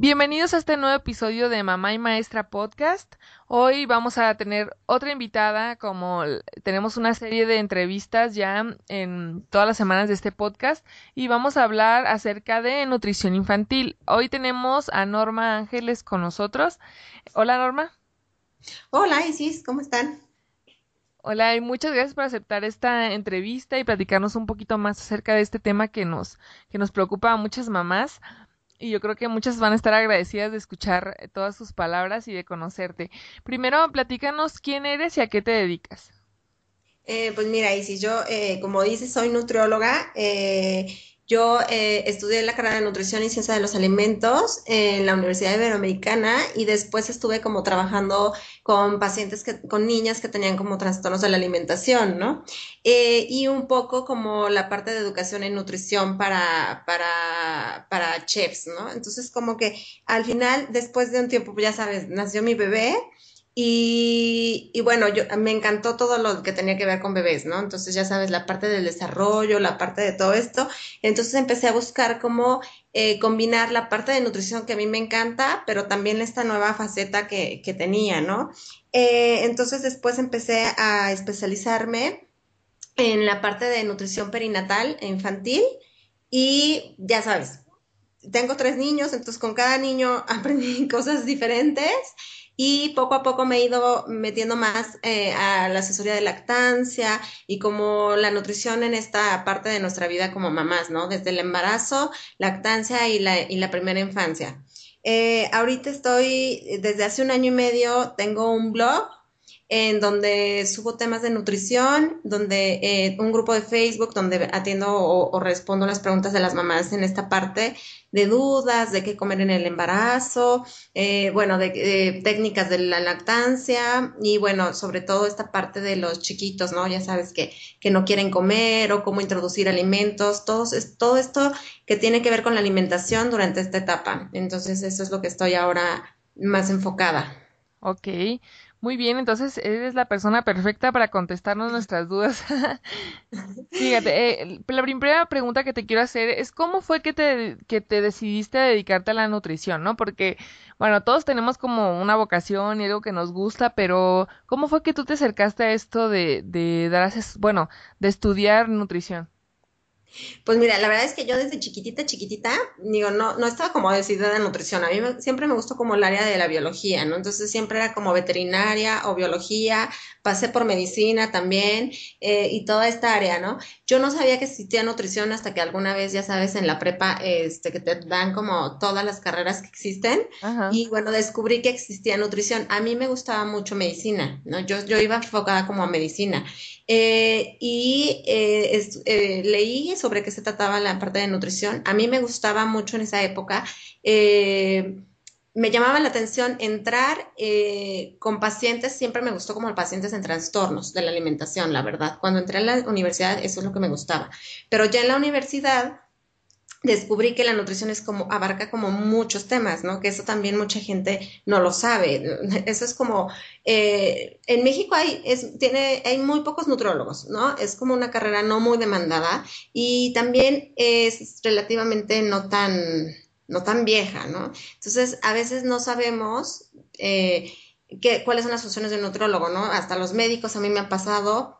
Bienvenidos a este nuevo episodio de Mamá y Maestra Podcast. Hoy vamos a tener otra invitada, como tenemos una serie de entrevistas ya en todas las semanas de este podcast y vamos a hablar acerca de nutrición infantil. Hoy tenemos a Norma Ángeles con nosotros. Hola Norma. Hola Isis, ¿cómo están? Hola y muchas gracias por aceptar esta entrevista y platicarnos un poquito más acerca de este tema que nos, que nos preocupa a muchas mamás y yo creo que muchas van a estar agradecidas de escuchar eh, todas sus palabras y de conocerte. Primero, platícanos quién eres y a qué te dedicas. Eh, pues mira, y si yo, eh, como dices, soy nutrióloga, eh, yo eh, estudié la carrera de nutrición y ciencia de los alimentos en la Universidad Iberoamericana y después estuve como trabajando con pacientes, con niñas que tenían como trastornos de la alimentación, ¿no? Eh, y un poco como la parte de educación en nutrición para, para, para chefs, ¿no? Entonces como que al final, después de un tiempo, ya sabes, nació mi bebé. Y, bueno, yo me encantó todo lo que tenía que ver con bebés, ¿no? Entonces, ya sabes, la parte del desarrollo, la parte de todo esto. Entonces empecé a buscar cómo eh, combinar la parte de nutrición que a mí me encanta, pero también esta nueva faceta que, que tenía, ¿no? Eh, entonces después empecé a especializarme en la parte de nutrición perinatal e infantil y ya sabes, tengo tres niños, entonces con cada niño aprendí cosas diferentes y poco a poco me he ido metiendo más eh, a la asesoría de lactancia y como la nutrición en esta parte de nuestra vida como mamás, ¿no? Desde el embarazo, lactancia y la, y la primera infancia. Eh, ahorita estoy, desde hace un año y medio, tengo un blog en donde subo temas de nutrición, donde eh, un grupo de Facebook donde atiendo o, respondo las preguntas de las mamás en esta parte de dudas, de qué comer en el embarazo, eh, bueno, de, de, técnicas de la lactancia y bueno, sobre todo esta parte de los chiquitos, ¿no? Ya sabes que, que no quieren comer o cómo introducir alimentos, todo, todo esto que tiene que ver con la alimentación durante esta etapa. Entonces, eso es lo que estoy ahora más enfocada. Ok, muy bien, entonces eres la persona perfecta para contestarnos nuestras dudas. Fíjate, eh, la primera pregunta que te quiero hacer es cómo fue que te, que te decidiste a dedicarte a la nutrición, ¿no? Porque, bueno, todos tenemos como una vocación y algo que nos gusta, pero ¿cómo fue que tú te acercaste a esto de, de dar, bueno, de estudiar nutrición? Pues mira, la verdad es que yo desde chiquitita, chiquitita, digo, no, no estaba como decidida de nutrición. A mí me, siempre me gustó como el área de la biología, ¿no? Entonces siempre era como veterinaria o biología, pasé por medicina también eh, y toda esta área, ¿no? Yo no sabía que existía nutrición hasta que alguna vez, ya sabes, en la prepa, este, que te dan como todas las carreras que existen. Ajá. Y bueno, descubrí que existía nutrición. A mí me gustaba mucho medicina, ¿no? Yo, yo iba enfocada como a medicina. Eh, y eh, eh, leí sobre qué se trataba la parte de nutrición. A mí me gustaba mucho en esa época. Me llamaba la atención entrar con pacientes, siempre me gustó como pacientes en trastornos de la alimentación, la verdad. Cuando entré a la universidad, eso es lo que me gustaba. Pero ya en la universidad descubrí que la nutrición es como, abarca como muchos temas, ¿no? Que eso también mucha gente no lo sabe. Eso es como, eh, en México hay, es, tiene, hay muy pocos nutrólogos, ¿no? Es como una carrera no muy demandada y también es relativamente no tan, no tan vieja, ¿no? Entonces, a veces no sabemos eh, cuáles son las funciones del nutrólogo, ¿no? Hasta los médicos a mí me ha pasado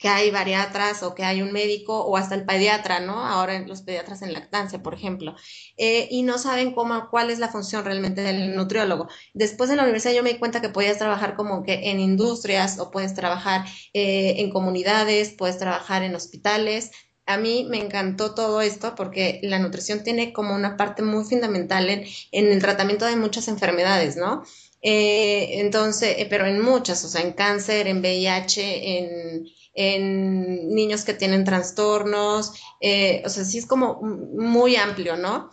que hay bariatras o que hay un médico o hasta el pediatra, ¿no? Ahora los pediatras en lactancia, por ejemplo, eh, y no saben cómo, cuál es la función realmente del nutriólogo. Después de la universidad yo me di cuenta que podías trabajar como que en industrias o puedes trabajar eh, en comunidades, puedes trabajar en hospitales. A mí me encantó todo esto porque la nutrición tiene como una parte muy fundamental en, el tratamiento de muchas enfermedades, ¿no? Eh, entonces, pero en muchas, o sea, en cáncer, en VIH, en, en niños que tienen trastornos, eh, o sea, sí es como muy amplio, ¿no?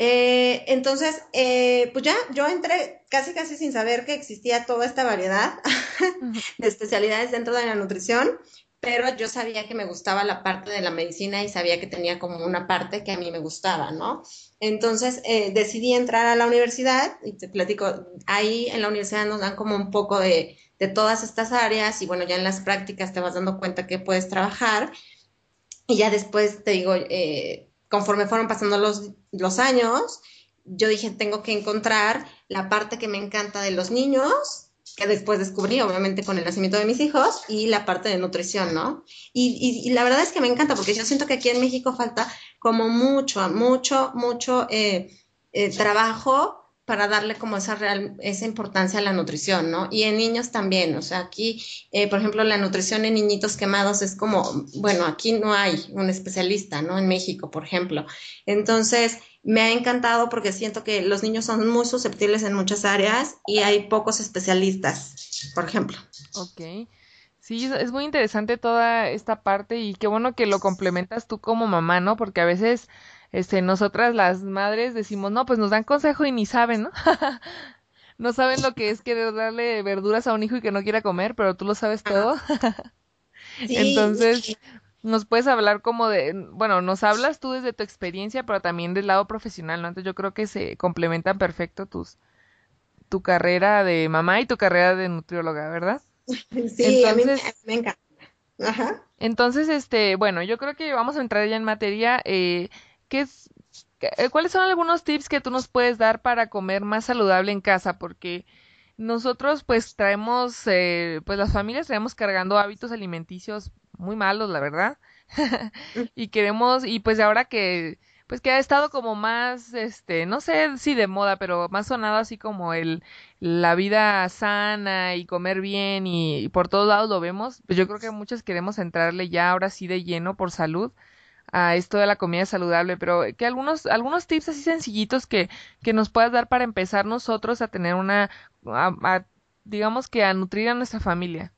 Eh, entonces, eh, pues ya, yo entré casi casi sin saber que existía toda esta variedad de especialidades dentro de la nutrición, pero yo sabía que me gustaba la parte de la medicina y sabía que tenía como una parte que a mí me gustaba, ¿no? Entonces eh, decidí entrar a la universidad y te platico, ahí en la universidad nos dan como un poco de, de todas estas áreas y bueno, ya en las prácticas te vas dando cuenta que puedes trabajar y ya después te digo, eh, conforme fueron pasando los, los años, yo dije, tengo que encontrar la parte que me encanta de los niños que después descubrí, obviamente, con el nacimiento de mis hijos, y la parte de nutrición, ¿no? Y, la verdad es que me encanta, porque yo siento que aquí en México falta como mucho, mucho, mucho eh, eh, trabajo para darle como esa real, esa importancia a la nutrición, ¿no? Y en niños también, o sea, aquí, eh, por ejemplo, la nutrición en niñitos quemados es como, bueno, aquí no hay un especialista, ¿no? En México, por ejemplo. Entonces, me ha encantado porque siento que los niños son muy susceptibles en muchas áreas y hay pocos especialistas, por ejemplo. Ok. Sí, es muy interesante toda esta parte y qué bueno que lo complementas tú como mamá, ¿no? Porque a veces, este, nosotras las madres decimos, no, pues nos dan consejo y ni saben, ¿no? no saben lo que es querer darle verduras a un hijo y que no quiera comer, pero tú lo sabes todo. Entonces, nos puedes hablar como de, bueno, nos hablas tú desde tu experiencia, pero también del lado profesional, ¿no? Entonces yo creo que se complementan perfecto tus, tu carrera de mamá y tu carrera de nutrióloga, ¿verdad? Sí, a mí me, encanta. Ajá. Entonces, este, bueno, yo creo que vamos a entrar ya en materia. Eh, ¿qué es, eh, ¿Cuáles son algunos tips que tú nos puedes dar para comer más saludable en casa? Porque nosotros, pues, traemos, eh, pues, las familias traemos cargando hábitos alimenticios muy malos, la verdad. y queremos, y pues ahora que, pues que ha estado como más, este, no sé si de moda, pero más sonado así como el, la vida sana y comer bien y, por todos lados lo vemos, pues yo creo que muchos queremos entrarle ya ahora sí de lleno por salud a esto de la comida saludable, pero que algunos, algunos tips así sencillitos que, que nos puedas dar para empezar nosotros a tener una, digamos que a nutrir a nuestra familia.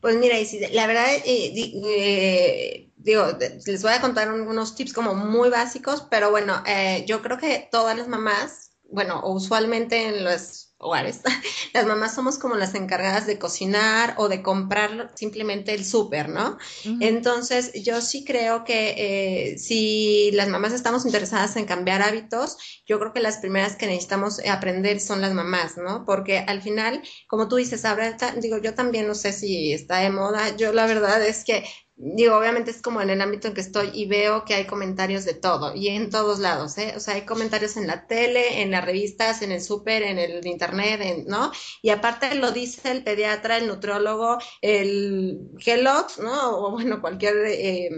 Pues mira, la verdad, eh, eh, digo, les voy a contar unos tips como muy básicos, pero bueno, eh, yo creo que todas las mamás, bueno, usualmente en los hogares, las mamás somos como las encargadas de cocinar o de comprar simplemente el súper, ¿no? Entonces, yo sí creo que eh, si las mamás estamos interesadas en cambiar hábitos, yo creo que las primeras que necesitamos aprender son las mamás, ¿no? Porque al final, como tú dices, ahora, digo, yo también no sé si está de moda, yo la verdad es que digo, obviamente es como en el ámbito en que estoy y veo que hay comentarios de todo y en todos lados, ¿eh? O sea, hay comentarios en la tele, en las revistas, en el súper, en el internet, ¿no? Y aparte lo dice el pediatra, el nutriólogo, el Kellogg, ¿no? O bueno, cualquier, eh,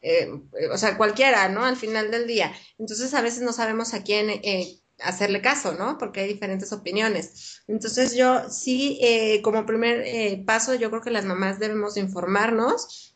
eh, o sea, cualquiera, ¿no? Al final del día. Entonces a veces no sabemos a quién eh, hacerle caso, ¿no? Porque hay diferentes opiniones. Entonces yo sí, como primer paso, yo creo que las mamás debemos informarnos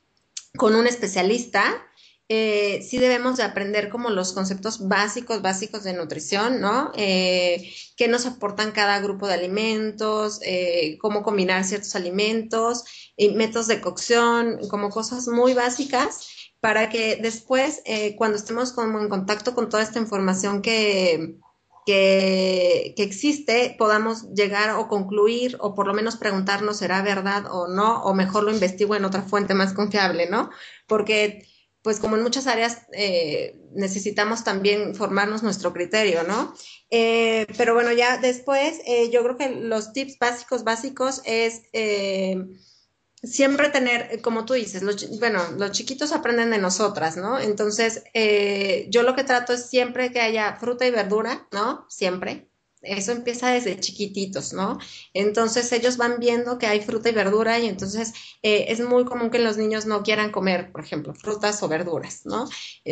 con un especialista, eh, sí debemos de aprender como los conceptos básicos, básicos de nutrición, ¿no? Eh, qué nos aportan cada grupo de alimentos, eh, cómo combinar ciertos alimentos, métodos de cocción, como cosas muy básicas para que después, cuando estemos como en contacto con toda esta información que, que, existe, podamos llegar o concluir o por lo menos preguntarnos será verdad o no, o mejor lo investigo en otra fuente más confiable, ¿no? Porque pues como en muchas áreas eh, necesitamos también formarnos nuestro criterio, ¿no? Eh, pero bueno, ya después eh, yo creo que los tips básicos, básicos es siempre tener, eh, como tú dices, los, bueno, los chiquitos aprenden de nosotras, ¿no? Entonces, eh, yo lo que trato es siempre que haya fruta y verdura, ¿no? Siempre. Eso empieza desde chiquititos, ¿no? Entonces ellos van viendo que hay fruta y verdura y entonces eh, es muy común que los niños no quieran comer, por ejemplo, frutas o verduras, ¿no?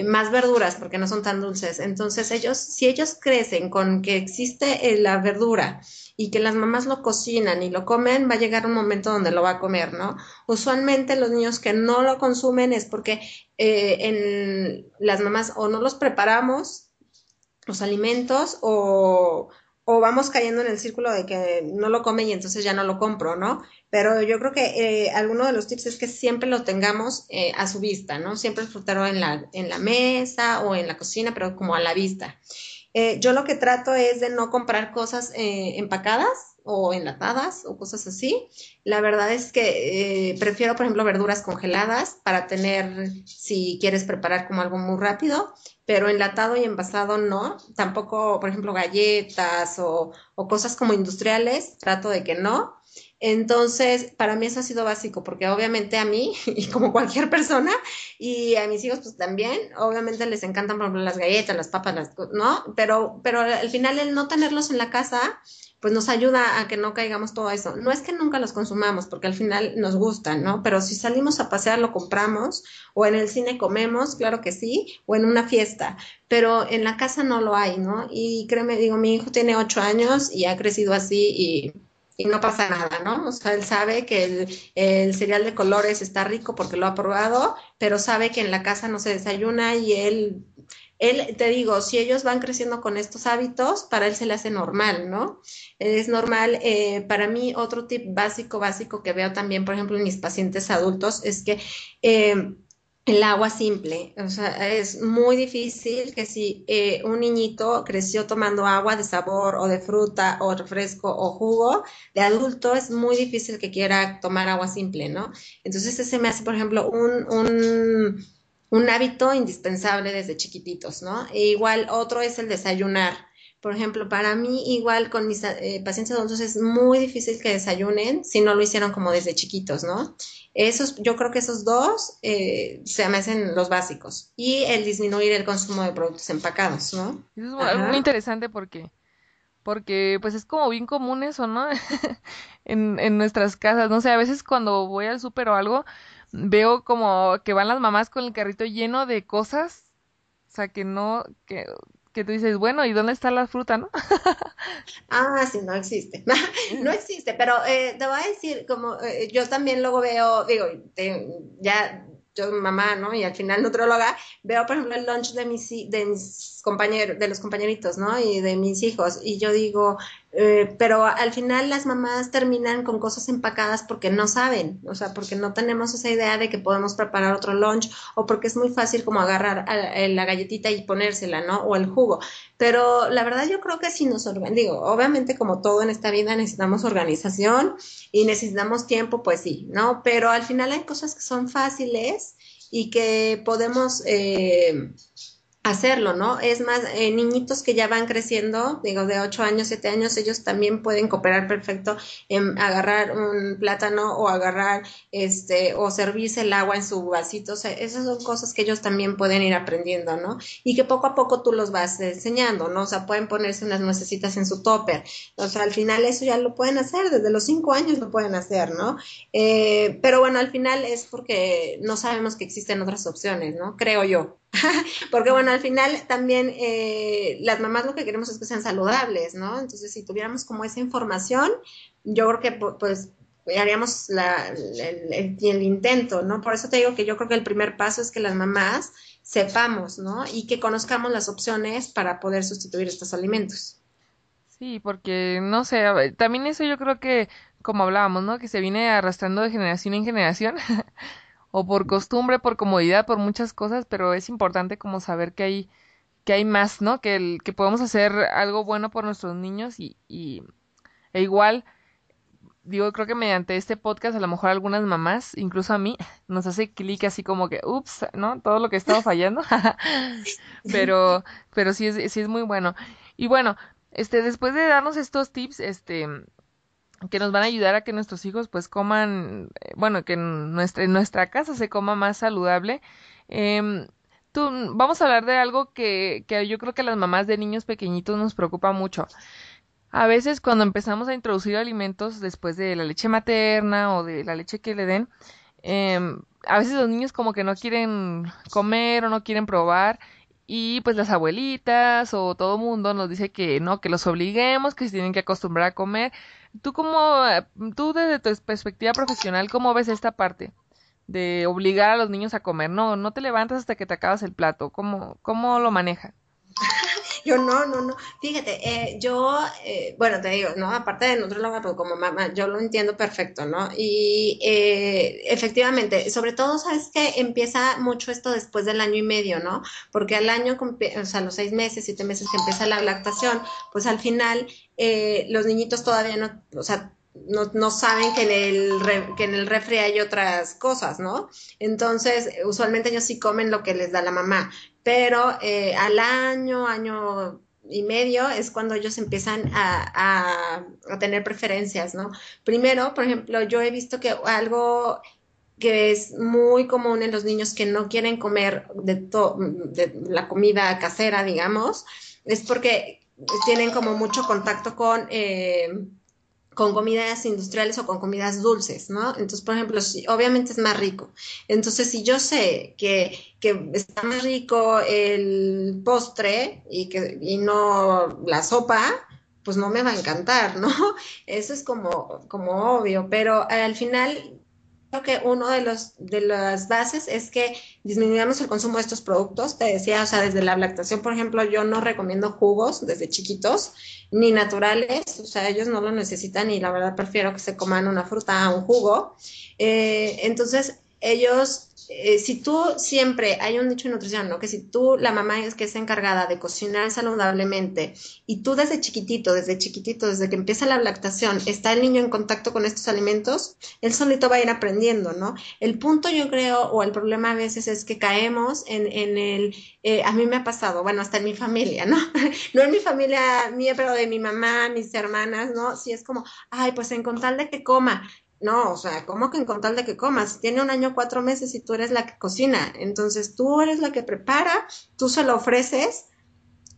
más verduras porque no son tan dulces. Entonces ellos, si ellos crecen con que existe la verdura, y que las mamás lo cocinan y lo comen, va a llegar un momento donde lo va a comer, ¿no? Usualmente los niños que no lo consumen es porque eh, en las mamás o no los preparamos los alimentos o, o, vamos cayendo en el círculo de que no lo comen y entonces ya no lo compro, ¿no? Pero yo creo que eh, alguno de los tips es que siempre lo tengamos eh, a su vista, ¿no? Siempre el frutero en la, en la mesa o en la cocina, pero como a la vista. Eh, yo lo que trato es de no comprar cosas eh, empacadas o enlatadas o cosas así. La verdad es que eh, prefiero, por ejemplo, verduras congeladas para tener, si quieres preparar como algo muy rápido, pero enlatado y envasado no. Tampoco, por ejemplo, galletas o, o cosas como industriales, trato de que no. Entonces, para mí eso ha sido básico, porque obviamente a mí, y como cualquier persona, y a mis hijos pues también, obviamente les encantan, por ejemplo, las galletas, las papas, las, ¿no? Pero, pero al final el no tenerlos en la casa, pues nos ayuda a que no caigamos todo eso. No es que nunca los consumamos, porque al final nos gustan, ¿no? Pero si salimos a pasear, lo compramos, o en el cine comemos, claro que sí, o en una fiesta, pero en la casa no lo hay, ¿no? Y créeme, digo, mi hijo tiene ocho años y ha crecido así y y no pasa nada, ¿no? O sea, él sabe que el, cereal de colores está rico porque lo ha probado, pero sabe que en la casa no se desayuna y él él, te digo, si ellos van creciendo con estos hábitos, para él se le hace normal, ¿no? Es normal. Eh, para mí, otro tip básico, básico que veo también, por ejemplo, en mis pacientes adultos, es que eh, el agua simple, o sea, es muy difícil que si eh, un niñito creció tomando agua de sabor o de fruta o refresco o jugo, de adulto es muy difícil que quiera tomar agua simple, ¿no? Entonces ese me hace, por ejemplo, un, un un hábito indispensable desde chiquititos, ¿no? E igual otro es el desayunar. Por ejemplo, para mí igual con mis eh, pacientes adultos es muy difícil que desayunen si no lo hicieron como desde chiquitos, ¿no? Esos, yo creo que esos dos eh, se me hacen los básicos. Y el disminuir el consumo de productos empacados, ¿no? Eso es muy interesante porque, porque pues es como bien común eso, ¿no? en, en nuestras casas, no sé, a veces cuando voy al súper o algo, veo como que van las mamás con el carrito lleno de cosas, o sea, que no, que, que tú dices, bueno, ¿y dónde está la fruta, no? ah, sí, no existe. no existe, pero eh, te voy a decir, como eh, yo también luego veo, digo, ya yo mamá, ¿no? Y al final nutróloga, veo, por ejemplo, el lunch de mis, de mis compañeros, de los compañeritos, ¿no? Y de mis hijos. Y yo digo, eh, pero al final las mamás terminan con cosas empacadas porque no saben, o sea, porque no tenemos esa idea de que podemos preparar otro lunch o porque es muy fácil como agarrar la galletita y ponérsela, ¿no? O el jugo. Pero la verdad yo creo que si nos digo, obviamente como todo en esta vida necesitamos organización y necesitamos tiempo, pues sí, ¿no? Pero al final hay cosas que son fáciles y que podemos... Eh, hacerlo, ¿no? Es más, eh, niñitos que ya van creciendo, digo, de 8 años, 7 años, ellos también pueden cooperar perfecto en agarrar un plátano o agarrar, este, o servirse el agua en su vasito, o sea, esas son cosas que ellos también pueden ir aprendiendo, ¿no? Y que poco a poco tú los vas enseñando, ¿no? O sea, pueden ponerse unas nuecesitas en su topper, o sea, al final eso ya lo pueden hacer, desde los 5 años lo pueden hacer, ¿no? Eh, pero bueno, al final es porque no sabemos que existen otras opciones, ¿no? Creo yo. Porque bueno, al final también eh, las mamás lo que queremos es que sean saludables, ¿no? Entonces, si tuviéramos como esa información, yo creo que pues haríamos la, el, el, intento, ¿no? Por eso te digo que yo creo que el primer paso es que las mamás sepamos, ¿no? Y que conozcamos las opciones para poder sustituir estos alimentos. Sí, porque no sé, también eso yo creo que, como hablábamos, ¿no? Que se viene arrastrando de generación en generación. o por costumbre, por comodidad, por muchas cosas, pero es importante como saber que hay que hay más, ¿no? Que el, que podemos hacer algo bueno por nuestros niños y, y e igual digo, creo que mediante este podcast a lo mejor algunas mamás, incluso a mí, nos hace clic así como que, ups, ¿no? Todo lo que he estado fallando. pero, pero sí es, sí es muy bueno. Y bueno, este, después de darnos estos tips, este, que nos van a ayudar a que nuestros hijos pues coman, eh, bueno, que en nuestra, en nuestra casa se coma más saludable. Eh, tú, vamos a hablar de algo que, que yo creo que a las mamás de niños pequeñitos nos preocupa mucho. A veces cuando empezamos a introducir alimentos después de la leche materna o de la leche que le den, eh, a veces los niños como que no quieren comer o no quieren probar y pues las abuelitas o todo mundo nos dice que no, que los obliguemos, que se tienen que acostumbrar a comer. Tú como, tú desde tu perspectiva profesional, ¿cómo ves esta parte? De obligar a los niños a comer. No, no te levantas hasta que te acabas el plato. ¿Cómo, cómo lo manejan? Yo no, no, no. Fíjate, eh, yo, eh, bueno, te digo, ¿no? Aparte de nutróloga, pero como mamá, yo lo entiendo perfecto, ¿no? Y eh, efectivamente, sobre todo, ¿sabes que Empieza mucho esto después del año y medio, ¿no? Porque al año, o sea, los seis meses, siete meses que empieza la lactación, pues al final los niñitos todavía no, o sea, no, no, saben que en, el que en el refri hay otras cosas, ¿no? Entonces, usualmente ellos sí comen lo que les da la mamá, pero eh, al año, año y medio es cuando ellos empiezan a, a, tener preferencias, ¿no? Primero, por ejemplo, yo he visto que algo que es muy común en los niños que no quieren comer de, de la comida casera, digamos, es porque tienen como mucho contacto con... Eh, con comidas industriales o con comidas dulces, ¿no? Entonces, por ejemplo, si, obviamente es más rico. Entonces, si yo sé que, que está más rico el postre y, que, y no la sopa, pues no me va a encantar, ¿no? Eso es como, como obvio, pero al final que uno de los de las bases es que disminuyamos el consumo de estos productos. Te decía, o sea, desde la lactación, por ejemplo, yo no recomiendo jugos desde chiquitos, ni naturales, o sea, ellos no lo necesitan y la verdad prefiero que se coman una fruta a un jugo. Eh, entonces, ellos eh, si tú siempre, hay un dicho en nutrición, ¿no? Que si tú, la mamá es que es encargada de cocinar saludablemente y tú desde chiquitito, desde chiquitito, desde que empieza la lactación, está el niño en contacto con estos alimentos, él solito va a ir aprendiendo, ¿no? El punto yo creo, o el problema a veces es que caemos en, en el, eh, a mí me ha pasado, bueno, hasta en mi familia, ¿no? no en mi familia mía, pero de mi mamá, mis hermanas, ¿no? Si es como, ay, pues en con de que coma, no, o sea, ¿cómo que en con tal de que comas? Tiene un año, cuatro meses y tú eres la que cocina. Entonces tú eres la que prepara, tú se lo ofreces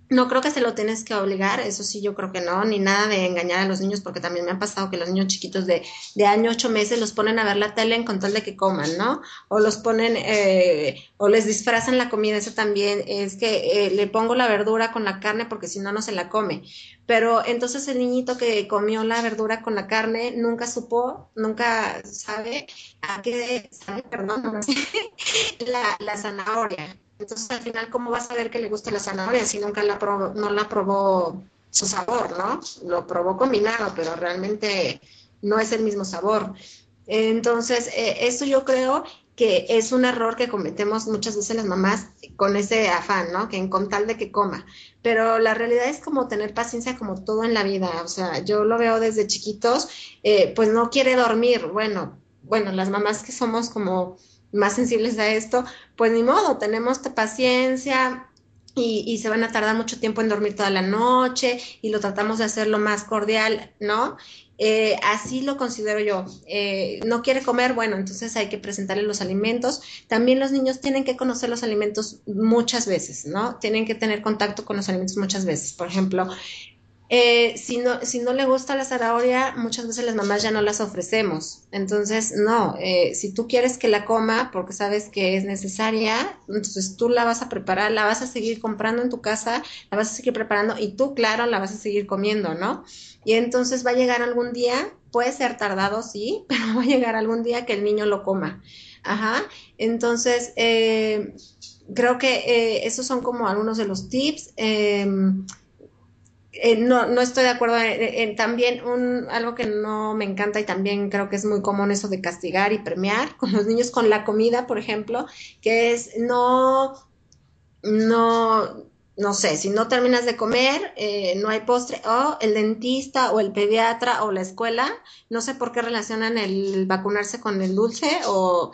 no creo que se lo tienes que obligar, eso sí, yo creo que no, ni nada de engañar a los niños, porque también me ha pasado que los niños chiquitos de, de año, ocho meses, los ponen a ver la tele en control de que coman, ¿no? O los ponen, eh, o les disfrazan la comida, eso también es que eh, le pongo la verdura con la carne porque si no, no se la come. Pero entonces el niñito que comió la verdura con la carne nunca supo, nunca sabe a qué sabe, perdón, la, la zanahoria. Entonces, al final, ¿cómo vas a ver que le gusta la zanahoria si nunca la probó, no la probó su sabor, ¿no? Lo probó combinado, pero realmente no es el mismo sabor. Entonces, eh, eso yo creo que es un error que cometemos muchas veces las mamás con ese afán, ¿no? Que en con tal de que coma. Pero la realidad es como tener paciencia como todo en la vida. O sea, yo lo veo desde chiquitos, eh, pues no quiere dormir. Bueno, bueno, las mamás que somos como más sensibles a esto, pues ni modo, tenemos paciencia, y, se van a tardar mucho tiempo en dormir toda la noche y lo tratamos de hacer lo más cordial, ¿no? Eh, así lo considero yo. Eh, no quiere comer, bueno, entonces hay que presentarle los alimentos. También los niños tienen que conocer los alimentos muchas veces, ¿no? Tienen que tener contacto con los alimentos muchas veces. Por ejemplo, eh, si, no, si no le gusta la zanahoria, muchas veces las mamás ya no las ofrecemos. Entonces, no, eh, si tú quieres que la coma porque sabes que es necesaria, entonces tú la vas a preparar, la vas a seguir comprando en tu casa, la vas a seguir preparando y tú, claro, la vas a seguir comiendo, ¿no? Y entonces va a llegar algún día, puede ser tardado, sí, pero va a llegar algún día que el niño lo coma. Ajá. Entonces, eh, creo que esos son como algunos de los tips. Eh, no, no estoy de acuerdo en, también un, algo que no me encanta y también creo que es muy común eso de castigar y premiar con los niños con la comida, por ejemplo, que es no, no, no sé, si no terminas de comer, eh, no hay postre, o el dentista o el pediatra o la escuela, no sé por qué relacionan el vacunarse con el dulce o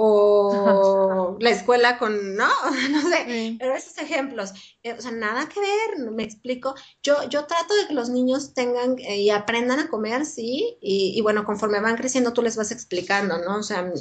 o la escuela con, no, no sé, pero esos ejemplos, eh, o sea, nada que ver, me explico. Yo, yo trato de que los niños tengan eh, y aprendan a comer, sí, y, bueno, conforme van creciendo tú les vas explicando, ¿no? O sea,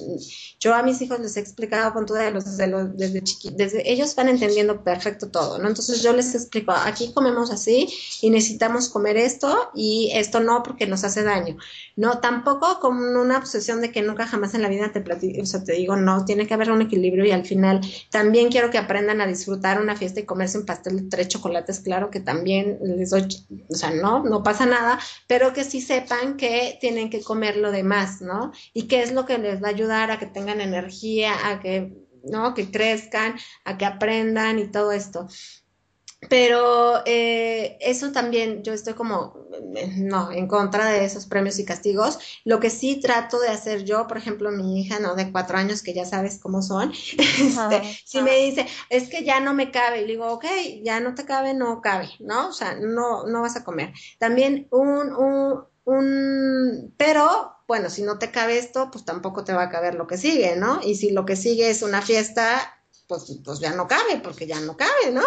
yo a mis hijos les he explicado con todo desde, los, desde chiquitos, desde ellos van entendiendo perfecto todo, ¿no? Entonces yo les explico, aquí comemos así y necesitamos comer esto y esto no porque nos hace daño. No, tampoco con una obsesión de que nunca jamás en la vida te platico, o sea, te digo, no, tiene que haber un equilibrio y al final también quiero que aprendan a disfrutar una fiesta y comerse un pastel de tres chocolates, claro que también les doy, o sea, no, no pasa nada, pero que sí sepan que tienen que comer lo demás, ¿no? Y qué es lo que les va a ayudar a que tengan energía, a que, ¿no? Que crezcan, a que aprendan y todo esto. Pero eh, eso también, yo estoy como, eh, no, en contra de esos premios y castigos. Lo que sí trato de hacer yo, por ejemplo, mi hija, ¿no? De cuatro años, que ya sabes cómo son, este, si me dice, es que ya no me cabe, y le digo, ok, ya no te cabe, no cabe, ¿no? O sea, no, no vas a comer. También un, un, un, pero, bueno, si no te cabe esto, pues tampoco te va a caber lo que sigue, ¿no? Y si lo que sigue es una fiesta, pues, pues ya no cabe, porque ya no cabe, ¿no?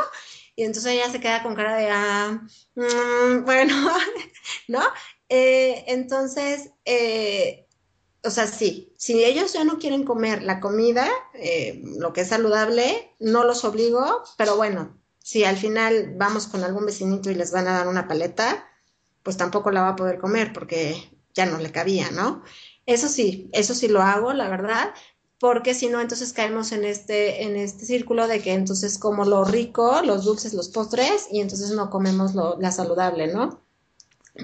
Y entonces ella se queda con cara de, ah, mm, bueno, ¿no? Eh, entonces, eh, o sea, sí, si ellos ya no quieren comer la comida, eh, lo que es saludable, no los obligo, pero bueno, si al final vamos con algún vecinito y les van a dar una paleta, pues tampoco la va a poder comer porque ya no le cabía, ¿no? Eso sí, eso sí lo hago, la verdad, porque si no, entonces caemos en este, en este círculo de que entonces como lo rico, los dulces, los postres, y entonces no comemos lo, la saludable, ¿no?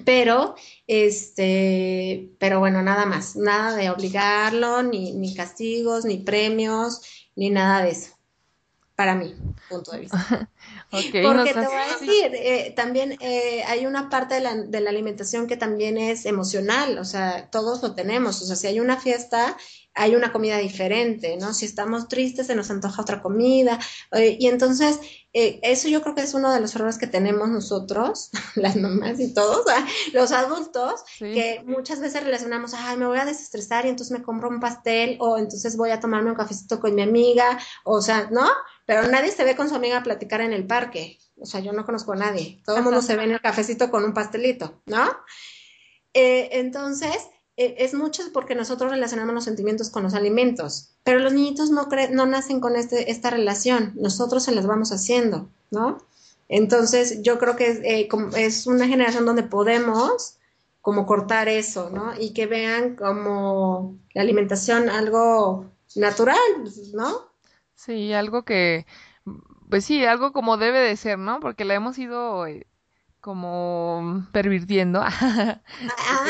Pero, este, pero bueno, nada más, nada de obligarlo, ni, ni castigos, ni premios, ni nada de eso para mí, punto de vista. Porque te voy a decir, eh, también eh, hay una parte de la, de la, alimentación que también es emocional, o sea, todos lo tenemos, o sea, si hay una fiesta, hay una comida diferente, ¿no? Si estamos tristes, se nos antoja otra comida, eh, y entonces, eso yo creo que es uno de los errores que tenemos nosotros, las mamás y todos, los adultos, que muchas veces relacionamos, ay, me voy a desestresar y entonces me compro un pastel, o entonces voy a tomarme un cafecito con mi amiga, o sea, ¿no? pero nadie se ve con su amiga a platicar en el parque. O sea, yo no conozco a nadie. Todo el mundo se ve en el cafecito con un pastelito, ¿no? Eh, entonces, eh, es mucho porque nosotros relacionamos los sentimientos con los alimentos, pero los niñitos no, no nacen con este, esta relación, nosotros se las vamos haciendo, ¿no? Entonces, yo creo que es, eh, es una generación donde podemos como cortar eso, ¿no? Y que vean como la alimentación algo natural, ¿no? Sí, algo que, pues sí, algo como debe de ser, ¿no? Porque la hemos ido eh, como pervirtiendo. ah,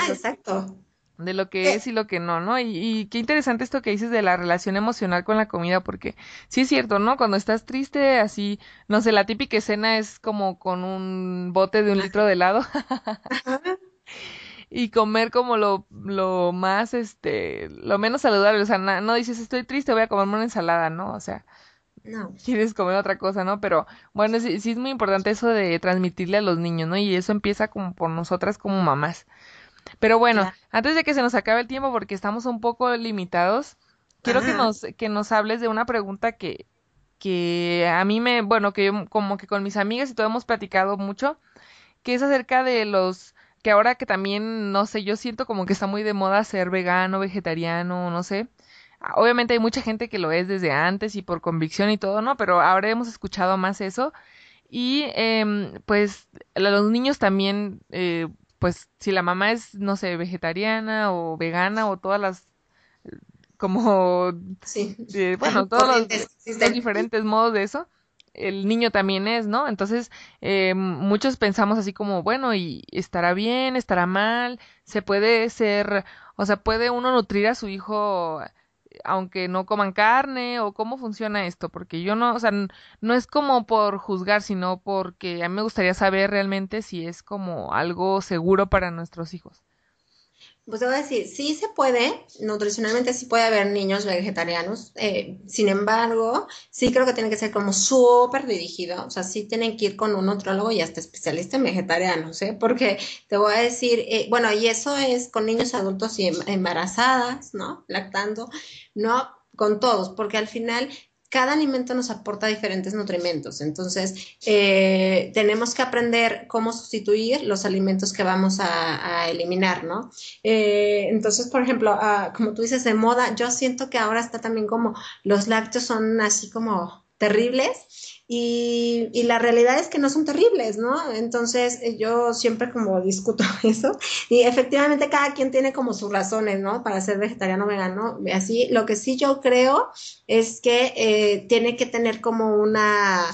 exacto. De lo que es y lo que no, ¿no? Y, y, qué interesante esto que dices de la relación emocional con la comida, porque sí es cierto, ¿no? Cuando estás triste, así, no sé, la típica escena es como con un bote de un litro de helado. y comer como lo, lo más, este, lo menos saludable. O sea, no, dices, estoy triste, voy a comerme una ensalada, ¿no? O sea, no. quieres comer otra cosa, ¿no? Pero bueno, sí, sí, es muy importante eso de transmitirle a los niños, ¿no? Y eso empieza como por nosotras como mamás. Pero bueno, antes de que se nos acabe el tiempo, porque estamos un poco limitados, quiero que nos, que nos hables de una pregunta que, que a mí me, bueno, que yo como que con mis amigas y todo hemos platicado mucho, que es acerca de los que ahora que también, no sé, yo siento como que está muy de moda ser vegano, vegetariano, no sé. Ah, obviamente hay mucha gente que lo es desde antes y por convicción y todo, ¿no? Pero ahora hemos escuchado más eso. Y eh, pues los niños también, eh, pues si la mamá es, no sé, vegetariana o vegana o todas las como sí. Eh, bueno todos los, diferentes modos de eso el niño también es, ¿no? Entonces, eh, muchos pensamos así como, bueno, y estará bien, estará mal, se puede ser, o sea, puede uno nutrir a su hijo aunque no coman carne o cómo funciona esto, porque yo no, o sea, no es como por juzgar, sino porque a mí me gustaría saber realmente si es como algo seguro para nuestros hijos. Pues te voy a decir, sí se puede, nutricionalmente sí puede haber niños vegetarianos, eh, sin embargo, sí creo que tiene que ser como súper dirigido, o sea, sí tienen que ir con un nutrólogo y hasta especialista en vegetarianos, ¿eh? Porque te voy a decir, eh, bueno, y eso es con niños adultos y em, embarazadas, ¿no? Lactando, no con todos, porque al final cada alimento nos aporta diferentes nutrimentos, entonces eh, tenemos que aprender cómo sustituir los alimentos que vamos a, eliminar, ¿no? Eh, entonces, por ejemplo, ah, como tú dices, de moda, yo siento que ahora está también como los lácteos son así como terribles y, y, la realidad es que no son terribles, ¿no? Entonces eh, yo siempre como discuto eso y efectivamente cada quien tiene como sus razones, ¿no? Para ser vegetariano o vegano. Así, lo que sí yo creo es que eh, tiene que tener como una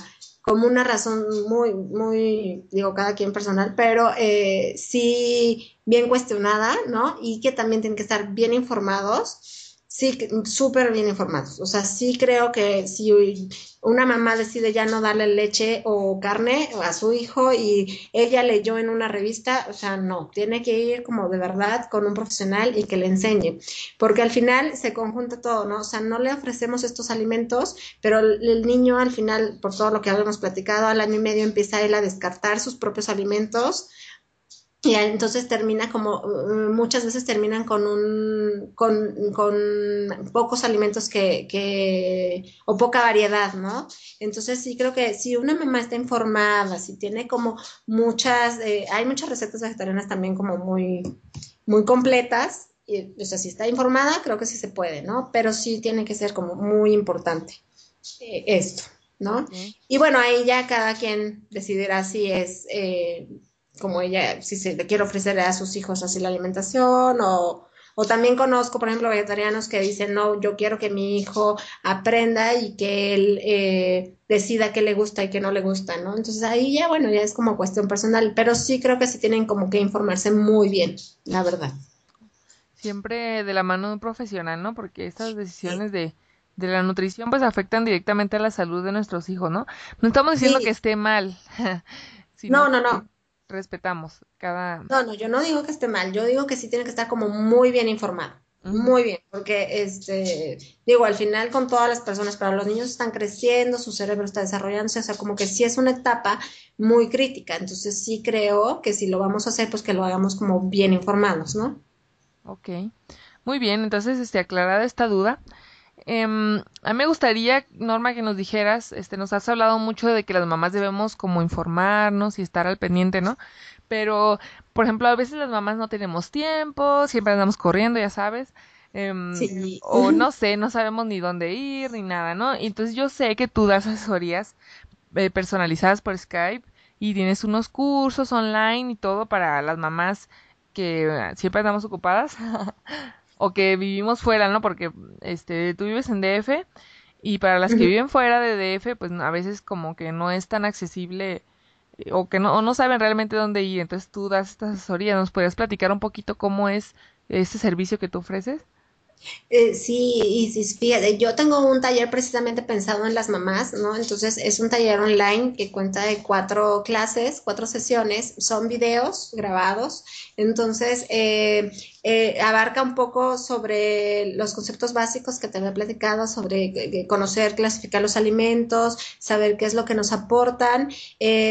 como una razón muy, muy, digo, cada quien personal, pero eh, sí bien cuestionada, ¿no? Y que también tienen que estar bien informados sí, súper bien informados. O sea, sí creo que si una mamá decide ya no darle leche o carne a su hijo y ella leyó en una revista, o sea, no, tiene que ir como de verdad con un profesional y que le enseñe, porque al final se conjunta todo, ¿no? O sea, no le ofrecemos estos alimentos, pero el niño al final, por todo lo que habíamos platicado, al año y medio empieza él a descartar sus propios alimentos y entonces termina como, uh, muchas veces terminan con un, con, con pocos alimentos que, que, o poca variedad, ¿no? Entonces sí creo que si una mamá está informada, si tiene como muchas, eh, hay muchas recetas vegetarianas también como muy, muy completas, y, o sea, si está informada, creo que sí se puede, ¿no? Pero sí tiene que ser como muy importante eh, esto, ¿no? Y bueno, ahí ya cada quien decidirá si es... Eh, como ella, si se le quiere ofrecer a sus hijos así la alimentación o, o también conozco, por ejemplo, vegetarianos que dicen, no, yo quiero que mi hijo aprenda y que él eh, decida qué le gusta y qué no le gusta, ¿no? Entonces ahí ya, bueno, ya es como cuestión personal, pero sí creo que sí tienen como que informarse muy bien, la verdad. Siempre de la mano de un profesional, ¿no? Porque estas decisiones de, de la nutrición pues afectan directamente a la salud de nuestros hijos, ¿no? No estamos diciendo que esté mal. no, no, no respetamos cada... No, no, yo no digo que esté mal, yo digo que sí tiene que estar como muy bien informado. Muy bien, porque este, digo, al final con todas las personas, pero los niños están creciendo, su cerebro está desarrollándose, o sea, como que sí es una etapa muy crítica, entonces sí creo que si lo vamos a hacer, pues que lo hagamos como bien informados, ¿no? Ok, muy bien, entonces, este, aclarada esta duda, Em, a mí me gustaría, Norma, que nos dijeras, este, nos has hablado mucho de que las mamás debemos como informarnos y estar al pendiente, ¿no? Pero, por ejemplo, a veces las mamás no tenemos tiempo, siempre andamos corriendo, ya sabes. Em, o no sé, no sabemos ni dónde ir ni nada, ¿no? Entonces yo sé que tú das asesorías eh, personalizadas por Skype y tienes unos cursos online y todo para las mamás que siempre andamos ocupadas. o que vivimos fuera, ¿no? Porque este tú vives en DF y para las que viven fuera de DF, pues a veces como que no es tan accesible eh, o que no, o no saben realmente dónde ir. Entonces tú das esta asesoría. ¿Nos podrías platicar un poquito cómo es este servicio que tú ofreces? Eh, sí, y fíjate, yo tengo un taller precisamente pensado en las mamás, ¿no? Entonces es un taller online que cuenta de cuatro clases, cuatro sesiones, son videos grabados, entonces eh, eh, abarca un poco sobre los conceptos básicos que te había platicado, sobre conocer, clasificar los alimentos, saber qué es lo que nos aportan,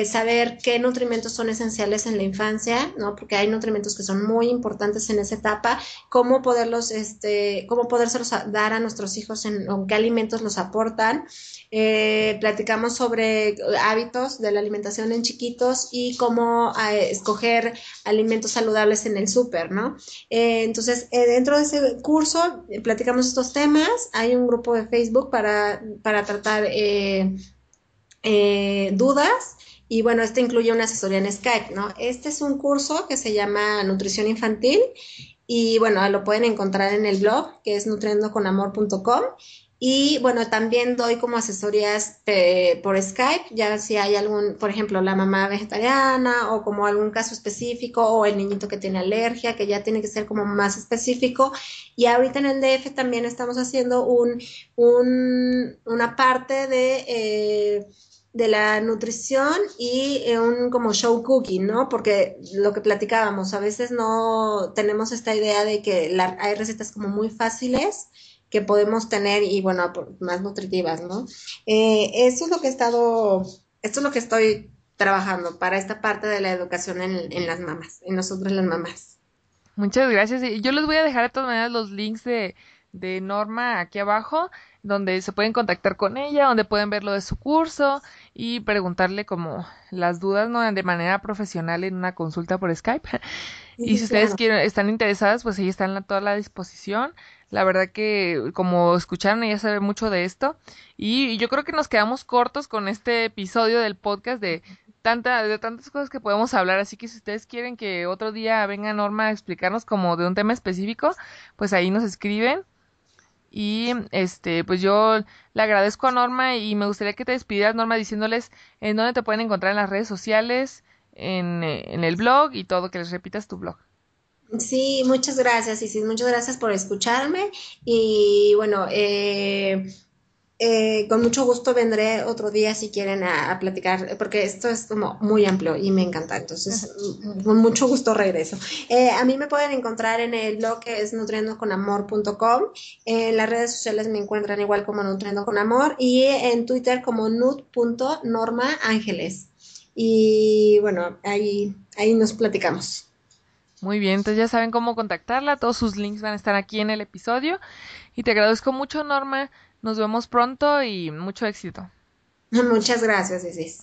saber qué nutrimentos son esenciales en la infancia, ¿no? Porque hay nutrimentos que son muy importantes en esa etapa, cómo poderlos, este, cómo podérselos dar a nuestros hijos, en, qué alimentos los aportan. Eh, platicamos sobre hábitos de la alimentación en chiquitos y cómo eh, escoger alimentos saludables en el súper, ¿no? Eh, entonces, dentro de ese curso platicamos estos temas. Hay un grupo de Facebook para, para tratar dudas. Y bueno, este incluye una asesoría en Skype, ¿no? Este es un curso que se llama Nutrición Infantil y bueno, lo pueden encontrar en el blog que es nutriendoconamor.com. Y bueno, también doy como asesorías eh, por Skype, ya si hay algún, por ejemplo, la mamá vegetariana o como algún caso específico o el niñito que tiene alergia, que ya tiene que ser como más específico. Y ahorita en el DF también estamos haciendo un, un una parte de... Eh, de la nutrición y eh, un como show cooking, ¿no? Porque lo que platicábamos, a veces no tenemos esta idea de que hay recetas como muy fáciles que podemos tener y bueno, más nutritivas, ¿no? Eh, eso es lo que he estado, esto es lo que estoy trabajando para esta parte de la educación en, en las mamás, en nosotros las mamás. Muchas gracias. Yo les voy a dejar de todas maneras los links de, de Norma aquí abajo donde se pueden contactar con ella, donde pueden ver lo de su curso y preguntarle como las dudas ¿no? de manera profesional en una consulta por Skype. y si ustedes quieren, están interesadas, pues ella está en toda la disposición. La verdad que como escucharon, ella sabe mucho de esto. Y, yo creo que nos quedamos cortos con este episodio del podcast de tanta, de tantas cosas que podemos hablar. Así que si ustedes quieren que otro día venga Norma a explicarnos como de un tema específico, pues ahí nos escriben y este, pues yo le agradezco a Norma y me gustaría que te despidieras, Norma, diciéndoles en dónde te pueden encontrar en las redes sociales, en, en el blog y todo, que les repitas tu blog. Sí, muchas gracias, y sí, muchas gracias por escucharme. Y bueno, eh, eh, con mucho gusto vendré otro día si quieren a, platicar, porque esto es como muy amplio y me encanta. Entonces, con mucho gusto regreso. Eh, a mí me pueden encontrar en el blog que es nutriendoconamor.com. En las redes sociales me encuentran igual como Nutriendo con Amor y en Twitter como nut.normaángeles. Y bueno, ahí, ahí nos platicamos. Muy bien, entonces ya saben cómo contactarla, todos sus links van a estar aquí en el episodio. Y te agradezco mucho, Norma. Nos vemos pronto y mucho éxito. Muchas gracias, Isis.